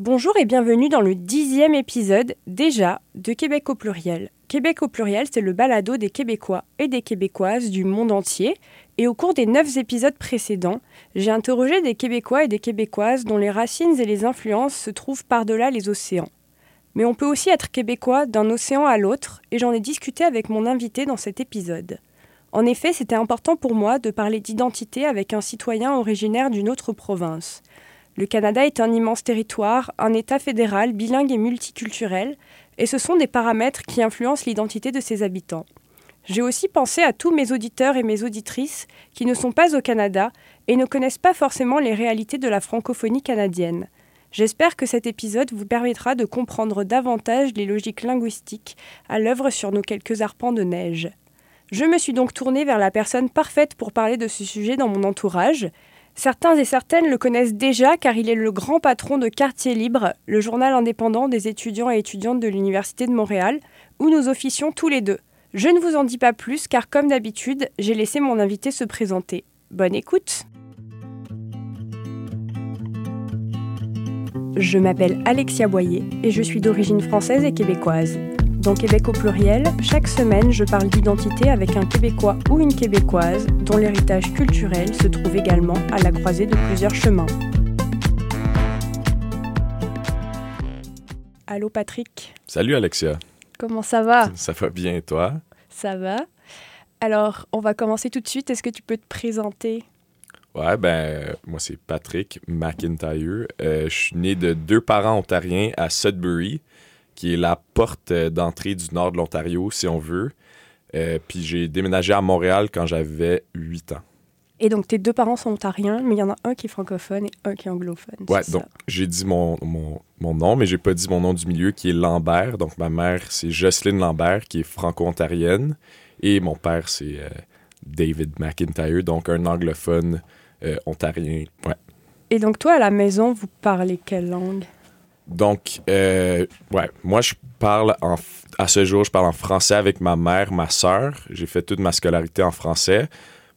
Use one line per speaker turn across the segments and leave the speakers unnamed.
Bonjour et bienvenue dans le dixième épisode, déjà, de Québec au pluriel. Québec au pluriel, c'est le balado des Québécois et des Québécoises du monde entier. Et au cours des neuf épisodes précédents, j'ai interrogé des Québécois et des Québécoises dont les racines et les influences se trouvent par-delà les océans. Mais on peut aussi être québécois d'un océan à l'autre, et j'en ai discuté avec mon invité dans cet épisode. En effet, c'était important pour moi de parler d'identité avec un citoyen originaire d'une autre province. Le Canada est un immense territoire, un État fédéral, bilingue et multiculturel, et ce sont des paramètres qui influencent l'identité de ses habitants. J'ai aussi pensé à tous mes auditeurs et mes auditrices qui ne sont pas au Canada et ne connaissent pas forcément les réalités de la francophonie canadienne. J'espère que cet épisode vous permettra de comprendre davantage les logiques linguistiques à l'œuvre sur nos quelques arpents de neige. Je me suis donc tournée vers la personne parfaite pour parler de ce sujet dans mon entourage. Certains et certaines le connaissent déjà car il est le grand patron de Quartier Libre, le journal indépendant des étudiants et étudiantes de l'Université de Montréal, où nous officions tous les deux. Je ne vous en dis pas plus car comme d'habitude, j'ai laissé mon invité se présenter. Bonne écoute Je m'appelle Alexia Boyer et je suis d'origine française et québécoise. Dans Québec au pluriel, chaque semaine, je parle d'identité avec un Québécois ou une Québécoise dont l'héritage culturel se trouve également à la croisée de plusieurs chemins. Allô Patrick
Salut Alexia.
Comment ça va?
Ça va bien et toi?
Ça va. Alors, on va commencer tout de suite. Est-ce que tu peux te présenter?
Ouais, ben, moi c'est Patrick McIntyre. Euh, je suis né de deux parents ontariens à Sudbury qui est la porte euh, d'entrée du nord de l'Ontario, si on veut. Euh, puis j'ai déménagé à Montréal quand j'avais 8 ans.
Et donc, tes deux parents sont ontariens, mais il y en a un qui est francophone et un qui est anglophone.
Ouais, donc j'ai dit mon, mon, mon, nom, mais j'ai pas dit mon nom du milieu qui est Lambert. Donc, ma mère, c'est Jocelyne Lambert, qui est franco-ontarienne. Et mon père, c'est euh, David McIntyre, donc un anglophone ontarien. Ouais.
Et donc, toi, à la maison, vous parlez quelle langue?
Donc, euh, ouais, moi, je parle en, à ce jour, je parle en français avec ma mère, ma soeur. J'ai fait toute ma scolarité en français.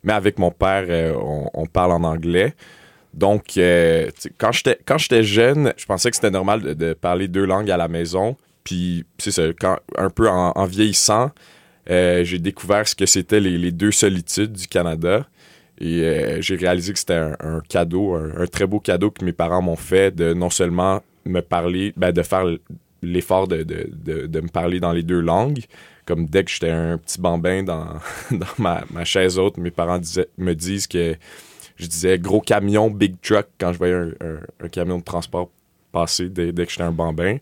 Mais avec mon père, euh, on, parle en anglais. Donc, euh, quand j'étais jeune, je pensais que c'était normal de, parler deux langues à la maison. Puis, c'est ça, quand, un peu en, vieillissant, j'ai découvert ce que c'était les, deux solitudes du Canada. Et j'ai réalisé que c'était un, cadeau, un, très beau cadeau que mes parents m'ont fait de non seulement me parler, ben, de faire l'effort de, de, de, me parler dans les deux langues. Comme dès que j'étais un petit bambin dans, dans ma, ma, chaise haute, mes parents me disent que je disais gros camion, big truck quand je voyais un, un, camion de transport passer dès, dès que j'étais un bambin.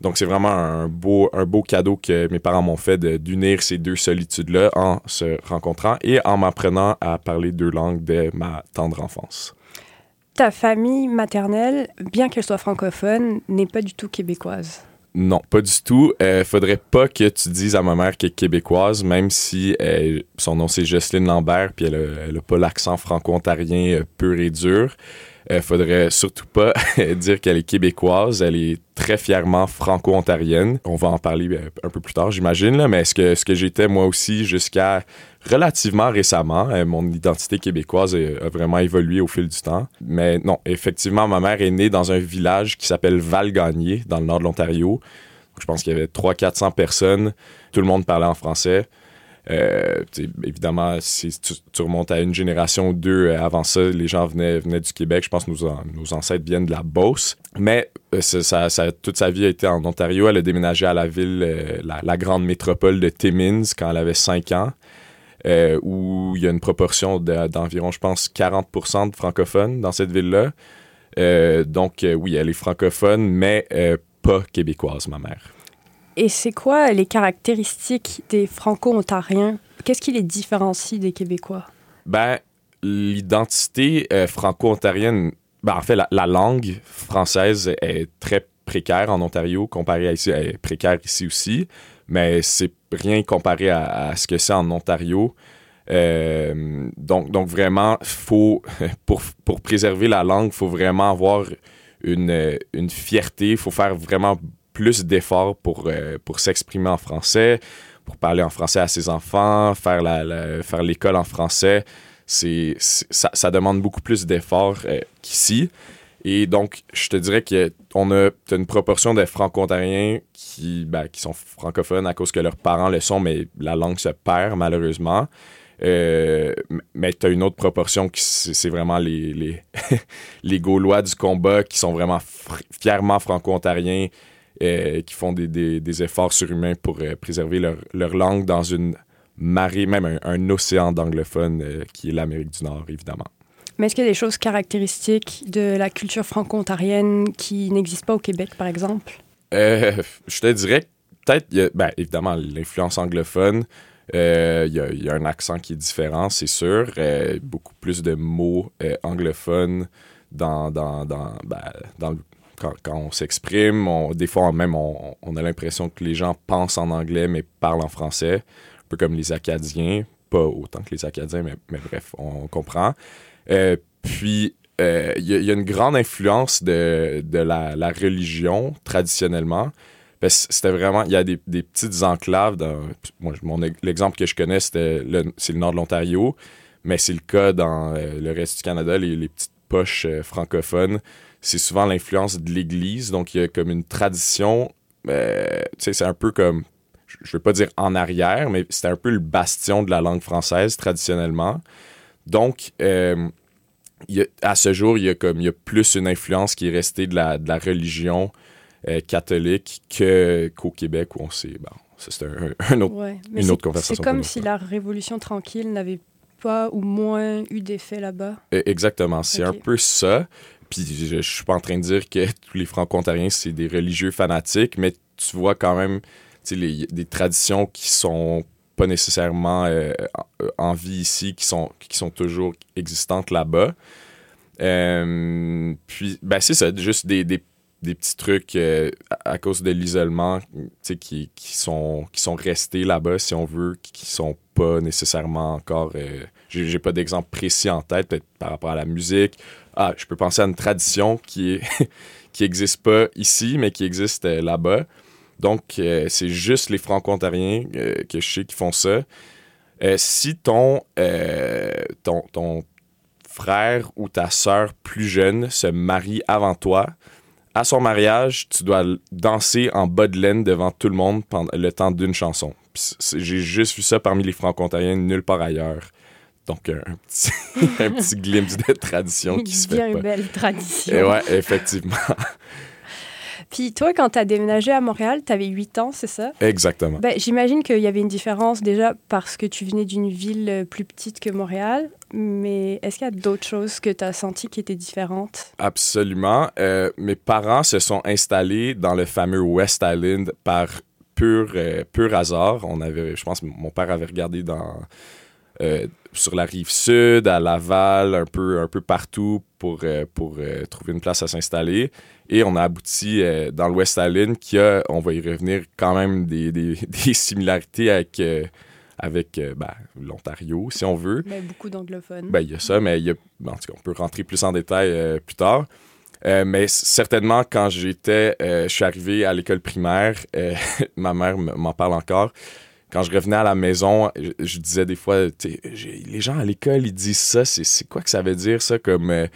Donc, c'est vraiment un beau, un beau cadeau que mes parents m'ont fait d'unir ces deux solitudes-là en se rencontrant et en m'apprenant à parler deux langues dès ma tendre enfance
ta famille maternelle, bien qu'elle soit francophone, n'est pas du tout québécoise.
Non, pas du tout. Il euh, faudrait pas que tu dises à ma mère qu'elle est québécoise, même si euh, son nom c'est Jocelyne Lambert, puis elle n'a pas l'accent franco-ontarien euh, pur et dur. Il faudrait surtout pas dire qu'elle est québécoise. Elle est très fièrement franco-ontarienne. On va en parler un peu plus tard, j'imagine, mais ce que, j'étais moi aussi jusqu'à relativement récemment. Euh, mon identité québécoise a, vraiment évolué au fil du temps. Mais non, effectivement, ma mère est née dans un village qui s'appelle Val-Gagné, dans le nord de l'Ontario. Je pense qu'il y avait 300-400 personnes. Tout le monde parlait en français. Euh, évidemment, si tu, remontes à une génération ou deux euh, avant ça, les gens venaient, du Québec. Je pense que nos, ancêtres viennent de la Beauce. Mais ça, toute sa vie a été en Ontario. Elle a déménagé à la ville, la, grande métropole de Timmins quand elle avait 5 ans. Euh, où il y a une proportion d'environ, je pense, 40% de francophones dans cette ville-là. Euh, donc, euh, oui, elle est francophone, mais pas québécoise, ma mère.
Et c'est quoi les caractéristiques des franco-ontariens? Qu'est-ce qui les différencie des Québécois?
Ben, l'identité franco-ontarienne, ben, en fait, la, la, langue française est très précaire en Ontario comparée à ici. Précaire ici aussi mais c'est rien comparé à, ce que c'est en Ontario. Euh, donc, donc vraiment, faut, pour, pour préserver la langue, il faut vraiment avoir une, une fierté, il faut faire vraiment plus d'efforts pour, euh, pour s'exprimer en français, pour parler en français à ses enfants, faire la, faire l'école en français. C'est, ça, ça, demande beaucoup plus d'efforts euh, qu'ici. Et donc, je te dirais qu'on a une proportion de franco-ontariens qui, ben, qui sont francophones à cause que leurs parents le sont, mais la langue se perd malheureusement. Euh, mais tu as une autre proportion qui c'est vraiment les, les, les, Gaulois du combat qui sont vraiment fièrement franco-ontariens, euh, qui font des, des, des, efforts surhumains pour euh, préserver leur, leur, langue dans une marée, même un, un océan d'anglophones qui est l'Amérique du Nord, évidemment.
Mais est-ce qu'il y a des choses caractéristiques de la culture franco-ontarienne qui n'existent pas au Québec, par exemple?
Euh, je te dirais peut-être, ben, évidemment, l'influence anglophone. Euh, il y, a un accent qui est différent, c'est sûr. Euh, beaucoup plus de mots anglophones dans, dans, dans, ben, dans quand, on s'exprime. des fois, même, on, a l'impression que les gens pensent en anglais, mais parlent en français. Un peu comme les Acadiens. Pas autant que les Acadiens, mais, bref, on comprend. Euh, puis, euh, il y, a une grande influence de, la, religion traditionnellement. C'était vraiment, il y a des, petites enclaves. L'exemple que je connais, c'est le, nord de l'Ontario, mais c'est le cas dans euh, le reste du Canada, les petites poches francophones. C'est souvent l'influence de l'Église, donc il y a comme une tradition. tu sais, c'est un peu comme, je veux pas dire en arrière, mais c'était un peu le bastion de la langue française traditionnellement. Donc, euh, à ce jour, il y, a comme, il y a plus une influence qui est restée de la, de la religion euh, catholique qu'au Québec où on sait. Bon, c'est un, autre, une autre conversation.
C'est comme si la Révolution tranquille n'avait pas ou moins eu d'effet là-bas.
E, exactement. C'est un peu ça. Je, je, suis pas en train de dire que tous les franco-ontariens, c'est des religieux fanatiques, mais tu vois quand même des traditions qui sont pas nécessairement euh, en vie ici, qui sont, qui sont toujours existantes là-bas. Euh, puis, ben, c'est ça, juste des, des, des petits trucs euh, à, cause de l'isolement qui, qui, sont, qui sont restés là-bas, si on veut, qui, sont pas nécessairement encore. J'ai pas d'exemple précis en tête, peut-être par rapport à la musique. Ah, je peux penser à une tradition qui est qui existe pas ici, mais qui existe là-bas. Donc, euh, c'est juste les franco-ontariens euh, que je sais qui font ça. Euh, si ton, ton, ton, frère ou ta sœur plus jeune se marie avant toi, à son mariage, tu dois danser en bas de laine devant tout le monde pendant le temps d'une chanson. J'ai juste vu ça parmi les franco-ontariens, nulle part ailleurs. Donc, un, petit, un petit glimpse de tradition qui se fait.
Bien une belle tradition.
Et ouais, effectivement.
Puis toi, quand tu as déménagé à Montréal, tu avais 8 ans, c'est ça?
Exactement.
Ben, J'imagine qu'il y avait une différence déjà parce que tu venais d'une ville euh, plus petite que Montréal, mais est-ce qu'il y a d'autres choses que tu as senties qui étaient différentes?
Absolument. Euh, mes parents se sont installés dans le fameux West Island par pur, euh, pur hasard. On avait, je pense, mon père avait regardé dans... sur la rive sud, à Laval, un peu, un peu partout pour, pour trouver une place à s'installer. Et on a abouti euh, dans le West Island qui a, on va y revenir, quand même des, des, des similarités avec, euh, avec euh, ben, l'Ontario, si on veut.
Mais beaucoup d'anglophones.
Ben, il y a ça, mais il y a, ben, en tout cas, on peut rentrer plus en détail plus tard. mais certainement, quand j'étais, je suis arrivé à l'école primaire, ma mère m'en parle encore. Quand je revenais à la maison, je, disais des fois, les gens à l'école, ils disent ça, c'est quoi que ça veut dire, ça, comme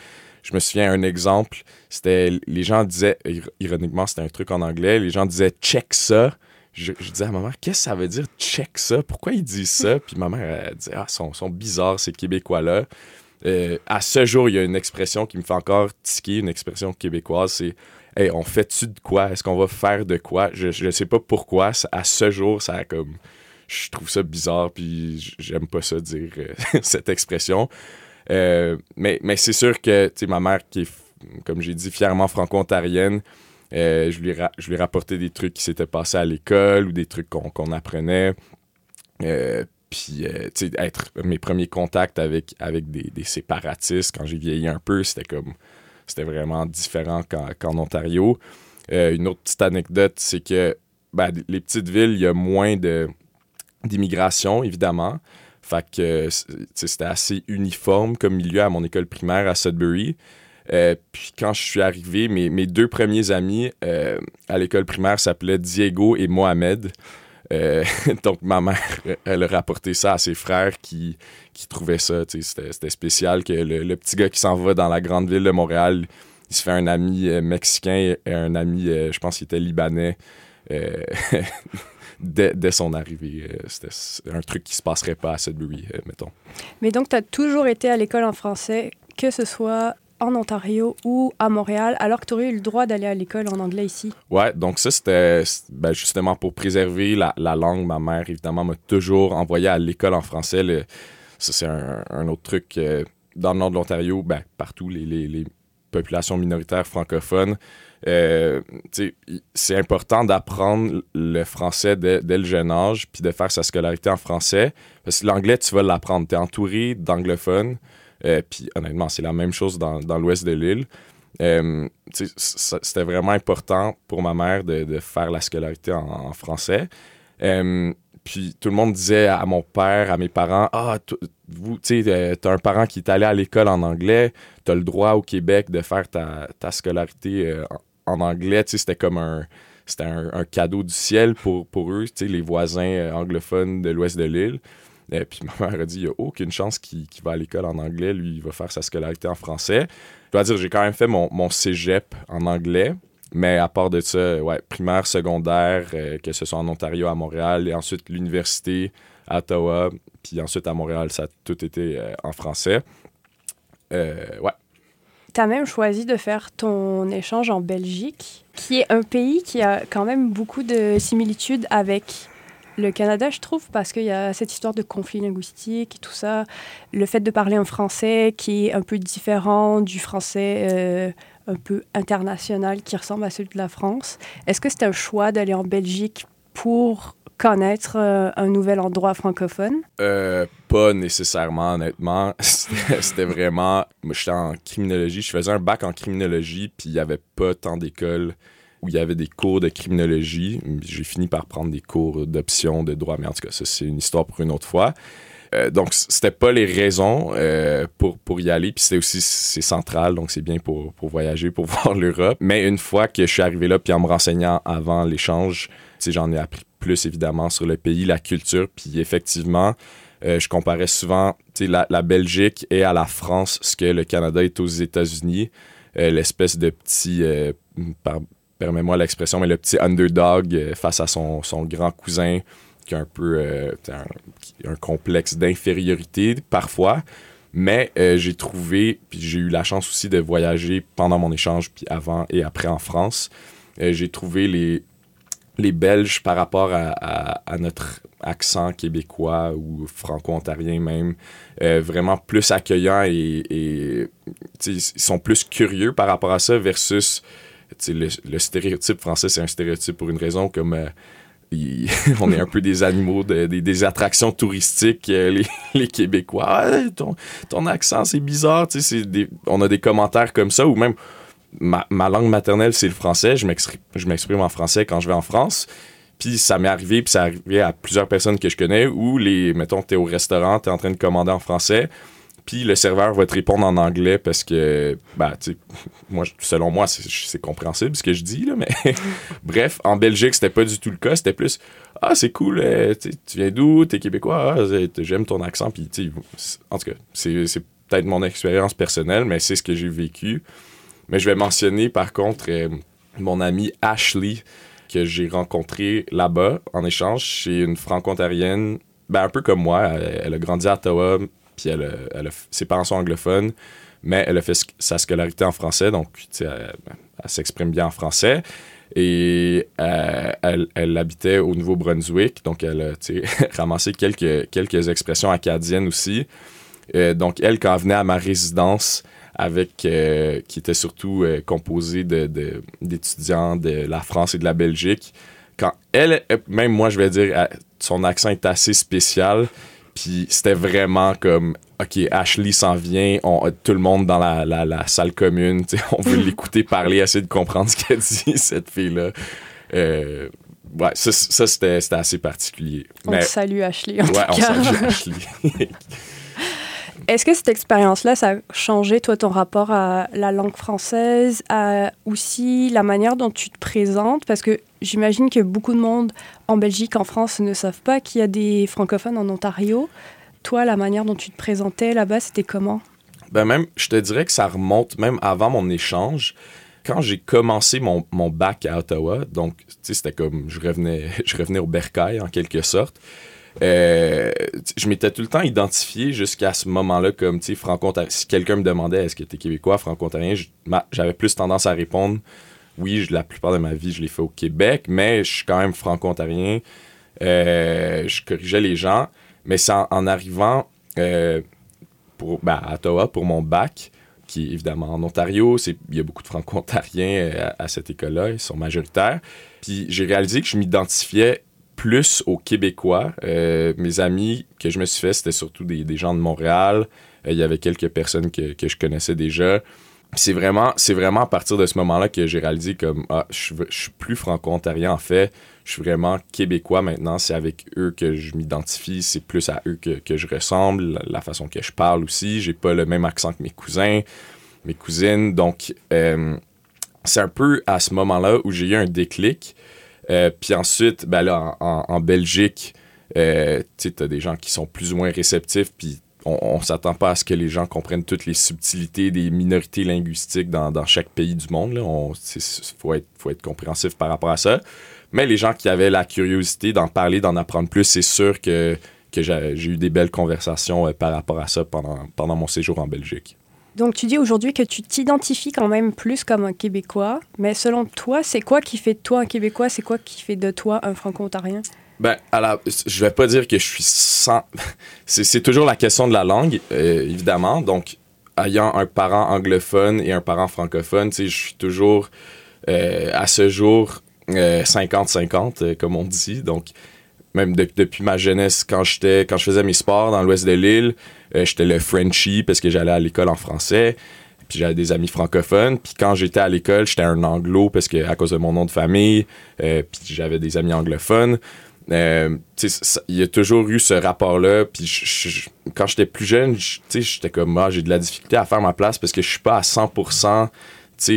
je me souviens un exemple, c'était les gens disaient ironiquement c'était un truc en anglais, les gens disaient check ça. Je, disais à ma mère qu'est-ce que ça veut dire check ça? Pourquoi ils disent ça? Puis ma mère elle disait ah sont, sont bizarres ces québécois là. Euh, à ce jour, il y a une expression qui me fait encore tiquer, une expression québécoise, c'est Hey, on fait-tu de quoi? Est-ce qu'on va faire de quoi? Je ne sais pas pourquoi. À ce jour, ça a comme. Je trouve ça bizarre, puis j'aime pas ça dire euh, cette expression. Euh, mais mais c'est sûr que ma mère, qui est, comme j'ai dit, fièrement franco-ontarienne, euh, je, lui je lui rapportais des trucs qui s'étaient passés à l'école ou des trucs qu'on apprenait. Euh, puis, tu sais, être mes premiers contacts avec, avec des, séparatistes quand j'ai vieilli un peu, c'était comme. C'était vraiment différent qu'en Ontario. une autre petite anecdote, c'est que ben, les petites villes, il y a moins d'immigration, évidemment. Fait que c'était assez uniforme comme milieu à mon école primaire à Sudbury. Euh, puis quand je suis arrivé, mes, mes deux premiers amis euh, à l'école primaire s'appelaient Diego et Mohamed. Euh, donc ma mère, elle a rapporté ça à ses frères qui, qui trouvaient ça, c'était spécial que le, petit gars qui s'en va dans la grande ville de Montréal, il se fait un ami mexicain et un ami, je pense qu'il était libanais. dès, son arrivée. C'était un truc qui se passerait pas à Sudbury, mettons.
Mais donc, tu as toujours été à l'école en français, que ce soit en Ontario ou à Montréal, alors que tu aurais eu le droit d'aller à l'école en anglais ici?
Ouais, donc ça, c'était ben, justement pour préserver la, langue. Ma mère, évidemment, m'a toujours envoyé à l'école en français. ça, c'est un, autre truc. Euh, dans le nord de l'Ontario, ben, partout, les, les, populations minoritaires francophones, euh, c'est important d'apprendre le français dès, dès, le jeune âge, puis de faire sa scolarité en français. Parce que l'anglais, tu vas l'apprendre. Tu es entouré d'anglophones. Euh, puis honnêtement, c'est la même chose dans, dans l'ouest de l'île. Euh, c'était vraiment important pour ma mère de, de faire la scolarité en, français. Puis tout le monde disait à mon père, à mes parents, ah, vous, tu sais, t'as un parent qui est allé à l'école en anglais, t'as le droit au Québec de faire ta, ta scolarité en, anglais. Tu sais, c'était comme un, c'était un, cadeau du ciel pour, pour eux, tu sais, les voisins anglophones de l'ouest de l'île. Et puis ma mère a dit il n'y a aucune chance qu'il va à l'école en anglais. Lui, il va faire sa scolarité en français. Je dois dire, j'ai quand même fait mon, mon cégep en anglais. Mais à part de ça, ouais, primaire, secondaire, euh, que ce soit en Ontario, à Montréal, et ensuite l'université à Ottawa, puis ensuite à Montréal, ça a tout été euh, en français. Euh, ouais.
Tu as même choisi de faire ton échange en Belgique, qui est un pays qui a quand même beaucoup de similitudes avec le Canada, je trouve, parce qu'il y a cette histoire de conflit linguistique et tout ça, le fait de parler un français qui est un peu différent du français un peu international qui ressemble à celui de la France. Est-ce que c'était un choix d'aller en Belgique pour connaître euh, un nouvel endroit francophone?
Euh, pas nécessairement, honnêtement. C'était vraiment... Moi, j'étais en criminologie. Je faisais un bac en criminologie, puis il n'y avait pas tant d'écoles où il y avait des cours de criminologie. J'ai fini par prendre des cours d'option, de droit, mais en tout cas, ça, c'est une histoire pour une autre fois. Euh, donc, c'était pas les raisons euh, pour, pour y aller. Puis c'était aussi, c'est central, donc c'est bien pour, pour voyager, pour voir l'Europe. Mais une fois que je suis arrivé là, puis en me renseignant avant l'échange, j'en ai appris plus évidemment sur le pays, la culture. Puis effectivement, euh, je comparais souvent la, la Belgique et à la France ce que le Canada est aux États-Unis. L'espèce de petit, permets-moi l'expression, mais le petit underdog face à son, son grand cousin un peu euh, un, complexe d'infériorité parfois. Mais euh, j'ai trouvé, puis j'ai eu la chance aussi de voyager pendant mon échange, puis avant et après en France. j'ai trouvé les, les Belges par rapport à, notre accent québécois ou franco-ontarien même, vraiment plus accueillants et ils sont plus curieux par rapport à ça versus le, stéréotype français, c'est un stéréotype pour une raison comme on est un peu des animaux, des, attractions touristiques, euh, les, Québécois. Ah, ton, accent, c'est bizarre. on a des commentaires comme ça, ou même ma, langue maternelle, c'est le français. Je m'exprime en français quand je vais en France. Puis ça m'est arrivé, puis ça arrivé à plusieurs personnes que je connais, où, les, mettons, t'es au restaurant, t'es en train de commander en français puis le serveur va te répondre en anglais parce que, bah, tu moi, selon moi, c'est compréhensible ce que je dis, là, mais bref, en Belgique, c'était pas du tout le cas. C'était plus, ah, c'est cool, euh, tu viens d'où, t'es québécois, ah, j'aime ton accent, tu en tout cas, c'est peut-être mon expérience personnelle, mais c'est ce que j'ai vécu. Mais je vais mentionner, par contre, euh, mon amie Ashley, que j'ai rencontrée là-bas en échange. chez une franco-ontarienne, ben, un peu comme moi. elle a grandi à Ottawa, puis elle, ses parents sont anglophones, mais elle a fait sa scolarité en français, donc elle, s'exprime bien en français. Et euh, elle, habitait au Nouveau-Brunswick, donc elle a ramassé quelques, quelques expressions acadiennes aussi. Euh, donc elle, quand elle venait à ma résidence, avec euh, qui était surtout composée d'étudiants de, de, la France et de la Belgique, quand elle, même moi je vais dire, son accent est assez spécial, puis c'était vraiment comme, OK, Ashley s'en vient, on, tout le monde dans la, la, salle commune, on veut l'écouter parler, essayer de comprendre ce qu'elle dit, cette fille-là. Euh, ouais, ça, ça c'était assez particulier.
On
Mais,
salue Ashley. En
ouais, on salue Ashley.
Est-ce que cette expérience-là, ça a changé, toi, ton rapport à la langue française, aussi la manière dont tu te présentes? Parce que j'imagine que beaucoup de monde en Belgique, en France, ne savent pas qu'il y a des francophones en Ontario. Toi, la manière dont tu te présentais là-bas, c'était comment?
Ben même, je te dirais que ça remonte même avant mon échange. Quand j'ai commencé mon, mon, bac à Ottawa, donc, tu sais, c'était comme, je revenais, je revenais au bercail en quelque sorte. Euh, je m'étais tout le temps identifié jusqu'à ce moment-là comme, tu franco-ontarien. Si quelqu'un me demandait est-ce que tu es québécois, franco-ontarien, j'avais plus tendance à répondre oui, la plupart de ma vie, je l'ai fait au Québec, mais je suis quand même franco-ontarien. Euh, je corrigeais les gens, mais c'est en, arrivant euh, ben, à Ottawa pour mon bac, qui est évidemment en Ontario. Il y a beaucoup de franco-ontariens à, à, cette école-là, ils sont majoritaires. Puis j'ai réalisé que je m'identifiais plus aux Québécois. Euh, mes amis que je me suis fait, c'était surtout des, gens de Montréal. Euh, il y avait quelques personnes que, je connaissais déjà. C'est vraiment, à partir de ce moment-là que j'ai réalisé comme ah, je, je suis plus franco-ontarien en fait. Je suis vraiment québécois maintenant. C'est avec eux que je m'identifie. C'est plus à eux que, je ressemble. La, façon que je parle aussi. J'ai pas le même accent que mes cousins, mes cousines. Donc, euh, c'est un peu à ce moment-là où j'ai eu un déclic. Euh, puis ensuite, ben là, en, Belgique, euh, tu as des gens qui sont plus ou moins réceptifs, puis on, ne s'attend pas à ce que les gens comprennent toutes les subtilités des minorités linguistiques dans, chaque pays du monde. Il faut être, faut être compréhensif par rapport à ça. Mais les gens qui avaient la curiosité d'en parler, d'en apprendre plus, c'est sûr que, que j'ai eu des belles conversations euh, par rapport à ça pendant, pendant mon séjour en Belgique.
Donc tu dis aujourd'hui que tu t'identifies quand même plus comme un Québécois, mais selon toi, c'est quoi qui fait de toi un Québécois? C'est quoi qui fait de toi un Franco-Ontarien?
Ben, alors, je vais pas dire que je suis sans. c'est toujours la question de la langue, euh, évidemment. Donc, ayant un parent anglophone et un parent francophone, je suis toujours euh, à ce jour 50-50, euh, comme on dit. Donc, même depuis ma jeunesse, quand j'étais, quand je faisais mes sports dans l'ouest de l'île, euh, j'étais le Frenchie parce que j'allais à l'école en français. Puis j'avais des amis francophones. Puis quand j'étais à l'école, j'étais un anglo parce que à cause de mon nom de famille. Euh, puis j'avais des amis anglophones. Euh, il y a toujours eu ce rapport-là. Puis quand j'étais plus jeune, j'étais comme, moi, ah, j'ai de la difficulté à faire ma place parce que je suis pas à 100%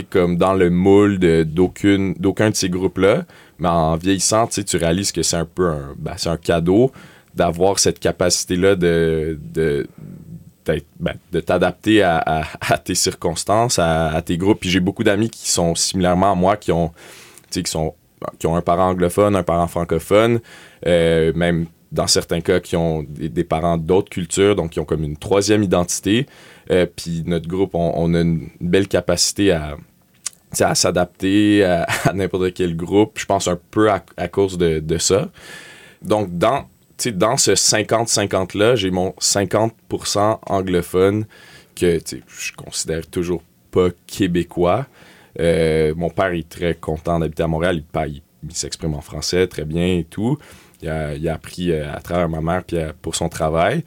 comme dans le moule d'aucun de ces groupes-là. Mais en vieillissant, tu réalises que c'est un peu un, ben, un cadeau d'avoir cette capacité-là de, de, ben, t'adapter à, tes circonstances, à, tes groupes. Puis j'ai beaucoup d'amis qui sont similairement à moi, qui ont, qui ont un parent anglophone, un parent francophone, euh, même dans certains cas qui ont des, parents d'autres cultures, donc qui ont comme une troisième identité. Euh, puis notre groupe, on, a une belle capacité à, à s'adapter à, n'importe quel groupe, je pense un peu à, cause de, ça. Donc, dans, dans ce 50-50-là, j'ai mon 50% anglophone que je considère toujours pas québécois. Euh, mon père est très content d'habiter à Montréal. Il, il, s'exprime en français très bien et tout. Il a, il a appris euh, à travers ma mère puis euh, pour son travail.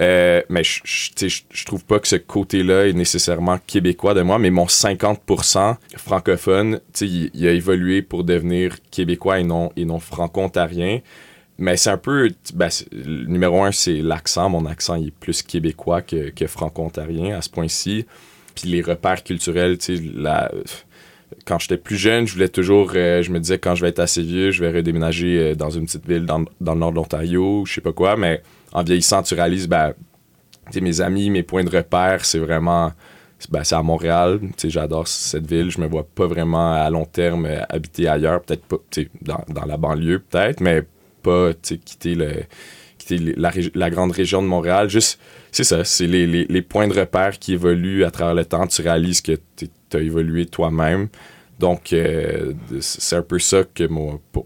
Euh, mais je, trouve pas que ce côté-là est nécessairement québécois de moi, mais mon 50% francophone, il, a évolué pour devenir québécois et non, et non franco-ontarien. Mais c'est un peu. Ben, numéro un, c'est l'accent. Mon accent est plus québécois que, que franco-ontarien à ce point-ci. Puis les repères culturels, la quand j'étais plus jeune, je voulais toujours, euh, je me disais quand je vais être assez vieux, je vais redéménager euh, dans une petite ville dans, dans le nord de l'Ontario, je sais pas quoi, mais en vieillissant, tu réalises, ben, mes amis, mes points de repère, c'est vraiment, ben, c'est à Montréal, j'adore cette ville, je me vois pas vraiment à long terme euh, habiter ailleurs, peut-être pas, dans, dans la banlieue peut-être, mais pas, quitter le quitter la, grande région de Montréal, juste, c'est ça, c'est les, les, les, points de repère qui évoluent à travers le temps, tu réalises que tu as évolué toi-même, donc, euh, c'est un peu ça que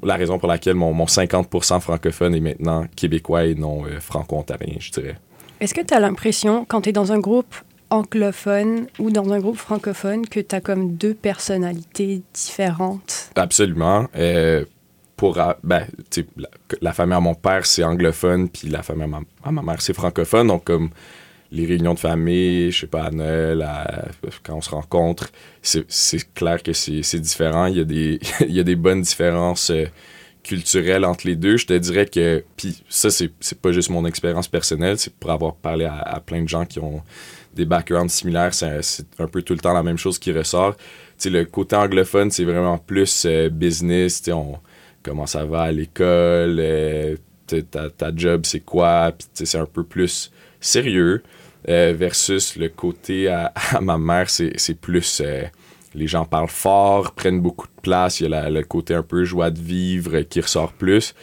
la raison pour laquelle mon, 50% francophone est maintenant québécois et non euh, franco-ontarien, je dirais.
Est-ce que tu as l'impression, quand tu es dans un groupe anglophone ou dans un groupe francophone, que tu as comme deux personnalités différentes?
Absolument. Euh, pour, ben, la, la, famille à mon père, c'est anglophone, puis la famille à ma, à ma mère, c'est francophone. Donc, comme les réunions de famille, je sais pas, à Noël, quand on se rencontre, c'est clair que c'est différent. Il y, a des, il y a des bonnes différences euh, culturelles entre les deux. Je te dirais que, puis ça, c'est pas juste mon expérience personnelle, c'est pour avoir parlé à, plein de gens qui ont des backgrounds similaires, c'est un peu tout le temps la même chose qui ressort. sais, le côté anglophone, c'est vraiment plus euh, business, on, comment ça va à l'école, euh, ta, ta, job, c'est quoi, c'est un peu plus sérieux. versus le côté à, ma mère, c'est plus les gens parlent fort, prennent beaucoup de place, il y a le côté un peu joie de vivre qui ressort plus.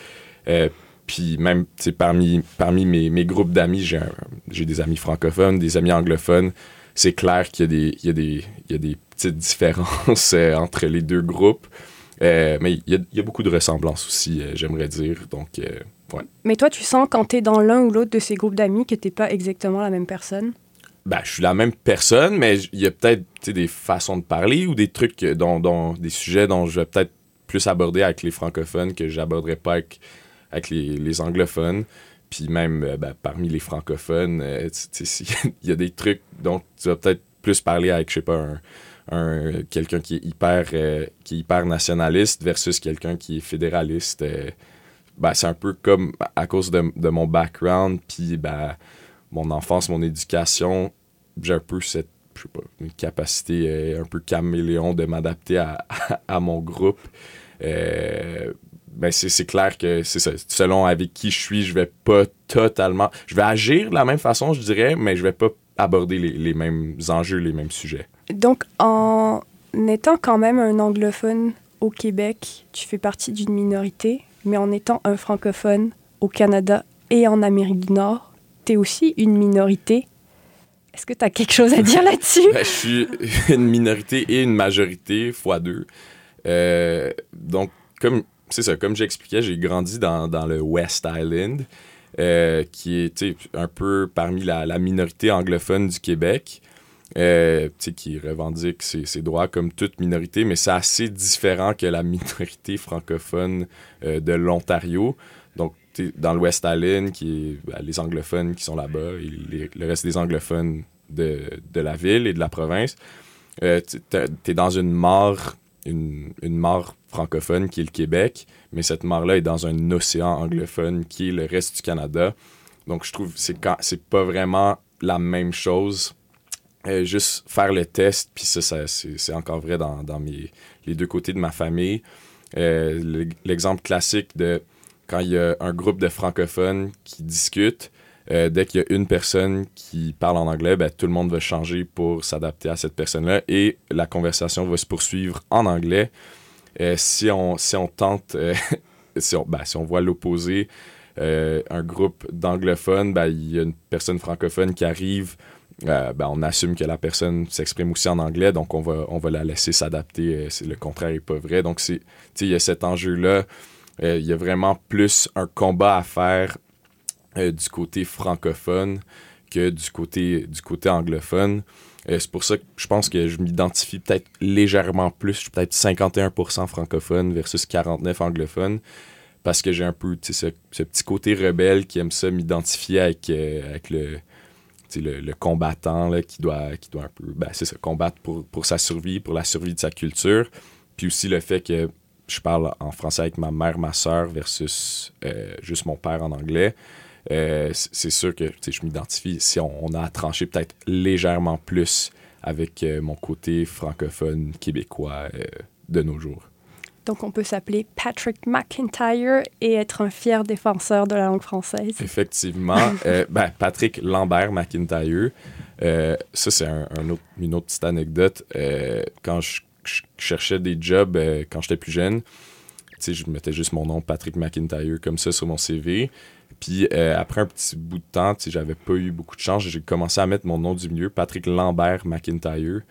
Puis même, parmi, parmi mes, groupes d'amis, j'ai des amis francophones, des amis anglophones. C'est clair qu'il y, a des petites différences euh, entre les deux groupes. Euh, mais il y, a, il y, a, beaucoup de ressemblances aussi, euh, j'aimerais dire. Donc, ouais.
Mais toi, tu sens quand tu es dans l'un ou l'autre de ces groupes d'amis que tu pas exactement la même personne?
Ben, je suis la même personne, mais il y a peut-être des façons de parler ou des trucs, dont, dont, des sujets dont je vais peut-être plus aborder avec les francophones que j'aborderai pas avec avec les, anglophones. Puis même euh, ben, parmi les francophones, euh, il y a des trucs dont tu vas peut-être plus parler avec, je sais pas, un, quelqu'un qui est hyper euh, qui est hyper nationaliste versus quelqu'un qui est fédéraliste. Ben, c'est un peu comme à cause de, mon background, puis ben, mon enfance, mon éducation, j'ai un peu cette je sais pas, une capacité un peu caméléon de m'adapter à, à, mon groupe ben c'est clair que c'est. Selon avec qui je suis, je vais pas totalement. Je vais agir de la même façon, je dirais, mais je vais pas aborder les, les mêmes enjeux, les mêmes sujets.
Donc, en étant quand même un anglophone au Québec, tu fais partie d'une minorité, mais en étant un francophone au Canada et en Amérique du Nord, tu es aussi une minorité. Est-ce que tu as quelque chose à dire là-dessus?
Ben, je suis une minorité et une majorité fois deux. Euh, donc, comme c'est ça, comme j'expliquais, j'ai grandi dans, le West Island, euh, qui est un peu parmi la, minorité anglophone du Québec, euh, qui revendique ses, droits comme toute minorité, mais c'est assez différent que la minorité francophone euh, de l'Ontario. Donc, dans le West Island, qui ben, les anglophones qui sont là-bas, et le reste des anglophones de, la ville et de la province, tu es dans une mare une, mare francophone qui est le Québec, mais cette mare-là est dans un océan anglophone qui est le reste du Canada. Donc, je trouve que c'est pas vraiment la même chose. Euh, juste faire le test, puis ça, c'est, encore vrai dans, dans les deux côtés de ma famille. Euh, l'exemple classique de quand il y a un groupe de francophones qui discutent, euh, dès qu'il y a une personne qui parle en anglais, ben, tout le monde va changer pour s'adapter à cette personne-là et la conversation va se poursuivre en anglais. Si, on, si on tente, si, on, ben, si on voit l'opposé, un groupe d'anglophones, ben, il y a une personne francophone qui arrive, ben, on assume que la personne s'exprime aussi en anglais, donc on va, on va la laisser s'adapter. le contraire n'est pas vrai. Donc, il y a cet enjeu-là. Il y a vraiment plus un combat à faire euh, du côté francophone que du côté, du côté anglophone. Euh, c'est pour ça que je pense que je m'identifie peut-être légèrement plus, je suis peut-être 51% francophone versus 49% anglophone, parce que j'ai un peu ce, ce, petit côté rebelle qui aime ça m'identifier avec, euh, avec le, le, le, combattant là, qui, doit, qui doit un peu ben, combattre pour, pour sa survie, pour la survie de sa culture. Puis aussi le fait que je parle en français avec ma mère, ma soeur versus juste mon père en anglais. Euh, c'est sûr que je m'identifie. Si on, a tranché peut-être légèrement plus avec euh, mon côté francophone québécois euh, de nos jours.
Donc, on peut s'appeler Patrick McIntyre et être un fier défenseur de la langue française.
Effectivement. ben, Patrick Lambert McIntyre, ça, c'est un, autre, une autre petite anecdote. quand je, cherchais des jobs quand j'étais plus jeune, je mettais juste mon nom, Patrick McIntyre, comme ça sur mon CV. Puis euh, après un petit bout de temps, j'avais pas eu beaucoup de chance. J'ai commencé à mettre mon nom du milieu, Patrick Lambert McIntyre.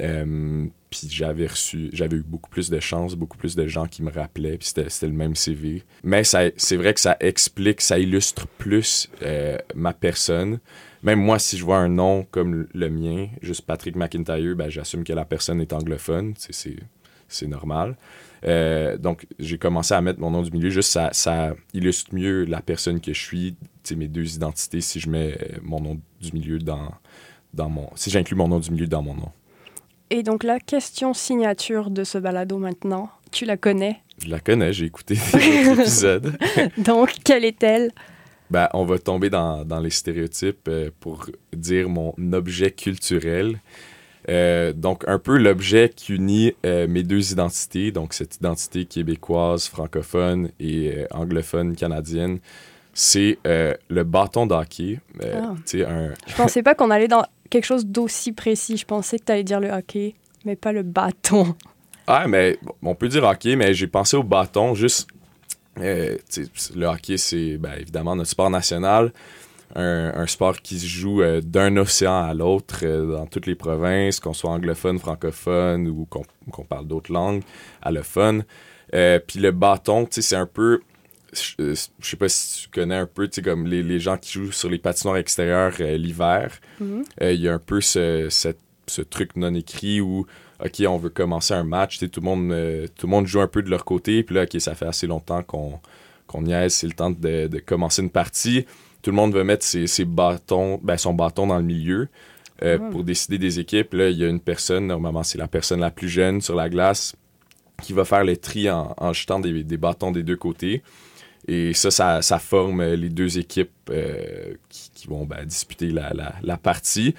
Euh, puis j'avais reçu, j'avais eu beaucoup plus de chance, beaucoup plus de gens qui me rappelaient, puis c'était le même CV. Mais c'est vrai que ça explique, ça illustre plus euh, ma personne. Même moi, si je vois un nom comme le mien, juste Patrick McIntyre, ben, j'assume que la personne est anglophone, c'est normal. Euh, donc, j'ai commencé à mettre mon nom du milieu. Juste, ça, illustre mieux la personne que je suis, mes deux identités, si je mets mon nom du milieu dans mon... Si j'inclus mon nom du milieu dans mon nom.
Et donc, la question signature de ce balado maintenant, tu la connais?
Je la connais, j'ai écouté des épisodes.
donc, quelle est-elle?
Ben, on va tomber dans, dans les stéréotypes euh, pour dire mon objet culturel. Euh, donc, un peu l'objet qui unit euh, mes deux identités, donc cette identité québécoise, francophone et anglophone canadienne, c'est le bâton d'hockey.
Ah.
un...
Je pensais pas qu'on allait dans quelque chose d'aussi précis. Je pensais que tu allais dire le hockey, mais pas le bâton.
Ah, mais on peut dire hockey, mais j'ai pensé au bâton juste. euh, le hockey, c'est ben, évidemment notre sport national. Un, sport qui se joue euh, d'un océan à l'autre euh, dans toutes les provinces, qu'on soit anglophone, francophone ou qu'on parle d'autres langues. Euh, Puis le bâton, c'est un peu. Je euh, je sais pas si tu connais un peu, tu sais, comme les, les gens qui jouent sur les patinoires extérieures euh, l'hiver.
Mhm.
Euh, Il y a un peu ce, ce truc non écrit où, OK, on veut commencer un match, tu sais, tout le monde, euh, tout le monde joue un peu de leur côté, puis là, OK, ça fait assez longtemps qu'on qu'on niaise, c'est le temps de, de commencer une partie. Tout le monde veut mettre ses, ses bâtons, ben, son bâton dans le milieu euh,
Ah.
pour décider des équipes. Là, il y a une personne, normalement, c'est la personne la plus jeune sur la glace, qui va faire le tri en, en jetant des, des bâtons des deux côtés. Et ça, ça, ça forme euh, les deux équipes euh, qui, qui vont ben, disputer la, la, la partie.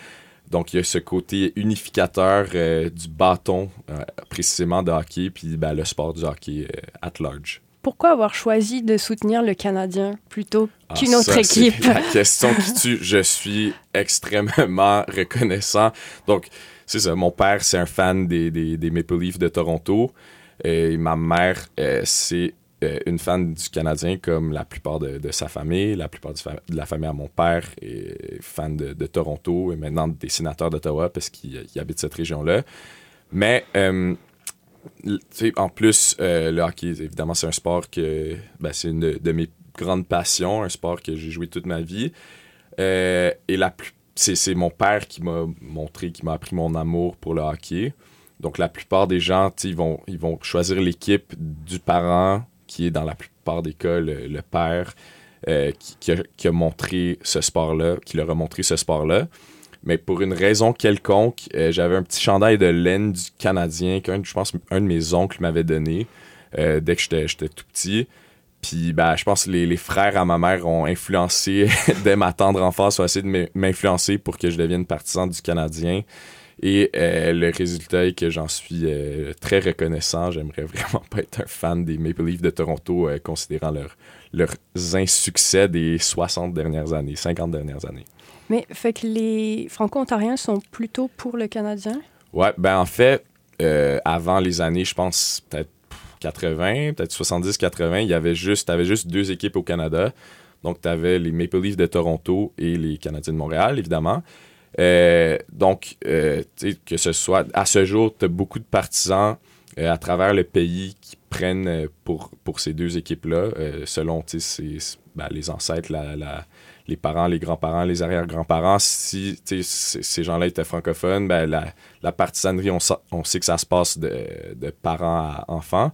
Donc, il y a ce côté unificateur euh, du bâton, euh, précisément de hockey, puis ben, le sport du hockey at large.
Pourquoi avoir choisi de soutenir le Canadien plutôt
Ah,
qu'une autre
ça,
équipe?
La question qui tue, je suis extrêmement reconnaissant. Donc, c'est ça, mon père, c'est un fan des, des, des Maple Leafs de Toronto. Et ma mère, c'est euh, une fan du Canadien, comme la plupart de, sa famille. La plupart de la famille à mon père est fan de, Toronto et maintenant des sénateurs d'Ottawa parce qu'il il habite cette région-là. Mais, euh, en plus, euh, le hockey, évidemment, c'est un sport que ben, c'est une de, mes grandes passions, un sport que j'ai joué toute ma vie. Euh, et c'est, mon père qui m'a montré, qui m'a appris mon amour pour le hockey. Donc, la plupart des gens, ils vont, ils vont choisir l'équipe du parent, qui est dans la plupart des cas le, père, euh, qui, a, montré ce sport-là, qui leur a montré ce sport-là. Mais pour une raison quelconque, euh, j'avais un petit chandail de laine du Canadien qu'un, je pense, un de mes oncles m'avait donné euh, dès que j'étais, tout petit. Puis, ben, je pense que les, les frères à ma mère ont influencé, dès ma tendre enfance, ont essayé de m'in- m'influencer pour que je devienne partisan du Canadien. Et euh, le résultat est que j'en suis euh, très reconnaissant. J'aimerais vraiment pas être un fan des Maple Leafs de Toronto, euh, considérant leur, leurs insuccès des 60 dernières années, 50 dernières années.
Mais fait que les Franco-Ontariens sont plutôt pour le Canadien?
Ouais, ben en fait, avant les années, je pense peut-être 80, peut-être 70-80, il y avait juste, t'avais juste deux équipes au Canada. Donc, tu avais les Maple Leafs de Toronto et les Canadiens de Montréal, évidemment. Euh, donc, euh, que ce soit, à ce jour, tu as beaucoup de partisans euh, à travers le pays qui prennent pour, pour ces deux équipes-là, selon ben, les ancêtres, la, les parents, les grands-parents, les arrière-grands-parents. Si ces gens-là étaient francophones, ben, la, partisanerie, on, on sait que ça se passe de, de parents à enfants.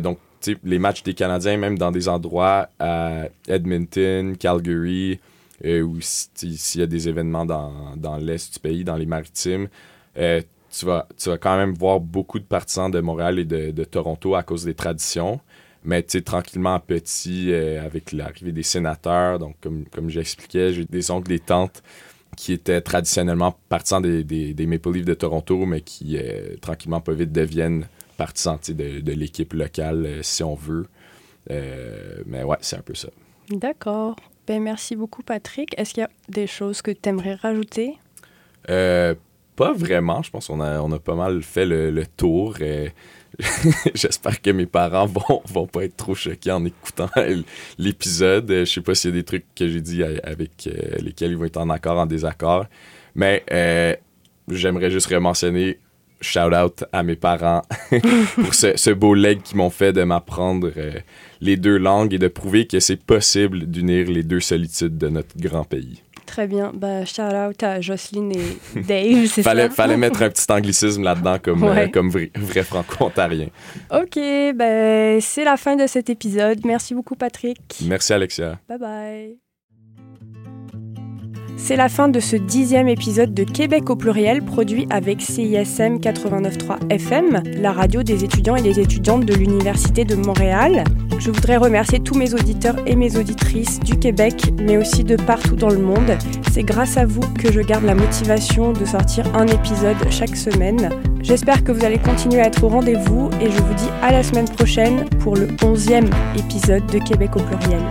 Donc, les matchs des Canadiens, même dans des endroits à Edmonton, Calgary, euh, ou s'il y a des événements dans, dans l'est du pays, dans les maritimes, euh, tu, vas, tu vas quand même voir beaucoup de partisans de Montréal et de, de Toronto à cause des traditions. Mais tranquillement petit, euh, avec l'arrivée des sénateurs, donc comme, comme j'expliquais, j'ai des oncles, des tantes qui étaient traditionnellement partisans des, des, des Maple Leafs de Toronto, mais qui euh, tranquillement pas vite deviennent partisans de, de l'équipe locale, si on veut. Mais ouais, c'est un peu ça.
D'accord. Ben, merci beaucoup, Patrick. Est-ce qu'il y a des choses que tu aimerais rajouter?
Euh, pas vraiment. Je pense qu'on a, on a pas mal fait le, le tour. J'espère que mes parents vont, vont pas être trop choqués en écoutant l'épisode. Je sais pas s'il y a des trucs que j'ai dit avec euh, lesquels ils vont être en accord, en désaccord. Mais euh, j'aimerais juste rementionner shout out à mes parents pour ce, ce beau leg qu'ils m'ont fait de m'apprendre euh, les deux langues et de prouver que c'est possible d'unir les deux solitudes de notre grand pays.
Très bien. Ben, shout out à Jocelyne et Dave, c'est
fallait,
ça?
fallait mettre un petit anglicisme là-dedans comme,
Ouais.
euh, comme vrai, vrai franco-ontarien.
Ok, ben, c'est la fin de cet épisode. Merci beaucoup, Patrick.
Merci Alexia.
Bye bye. C'est la fin de ce dixième épisode de Québec au pluriel, produit avec CISM 89.3 FM, la radio des étudiants et des étudiantes de l'Université de Montréal. Je voudrais remercier tous mes auditeurs et mes auditrices du Québec, mais aussi de partout dans le monde. C'est grâce à vous que je garde la motivation de sortir un épisode chaque semaine. J'espère que vous allez continuer à être au rendez-vous et je vous dis à la semaine prochaine pour le onzième épisode de Québec au pluriel.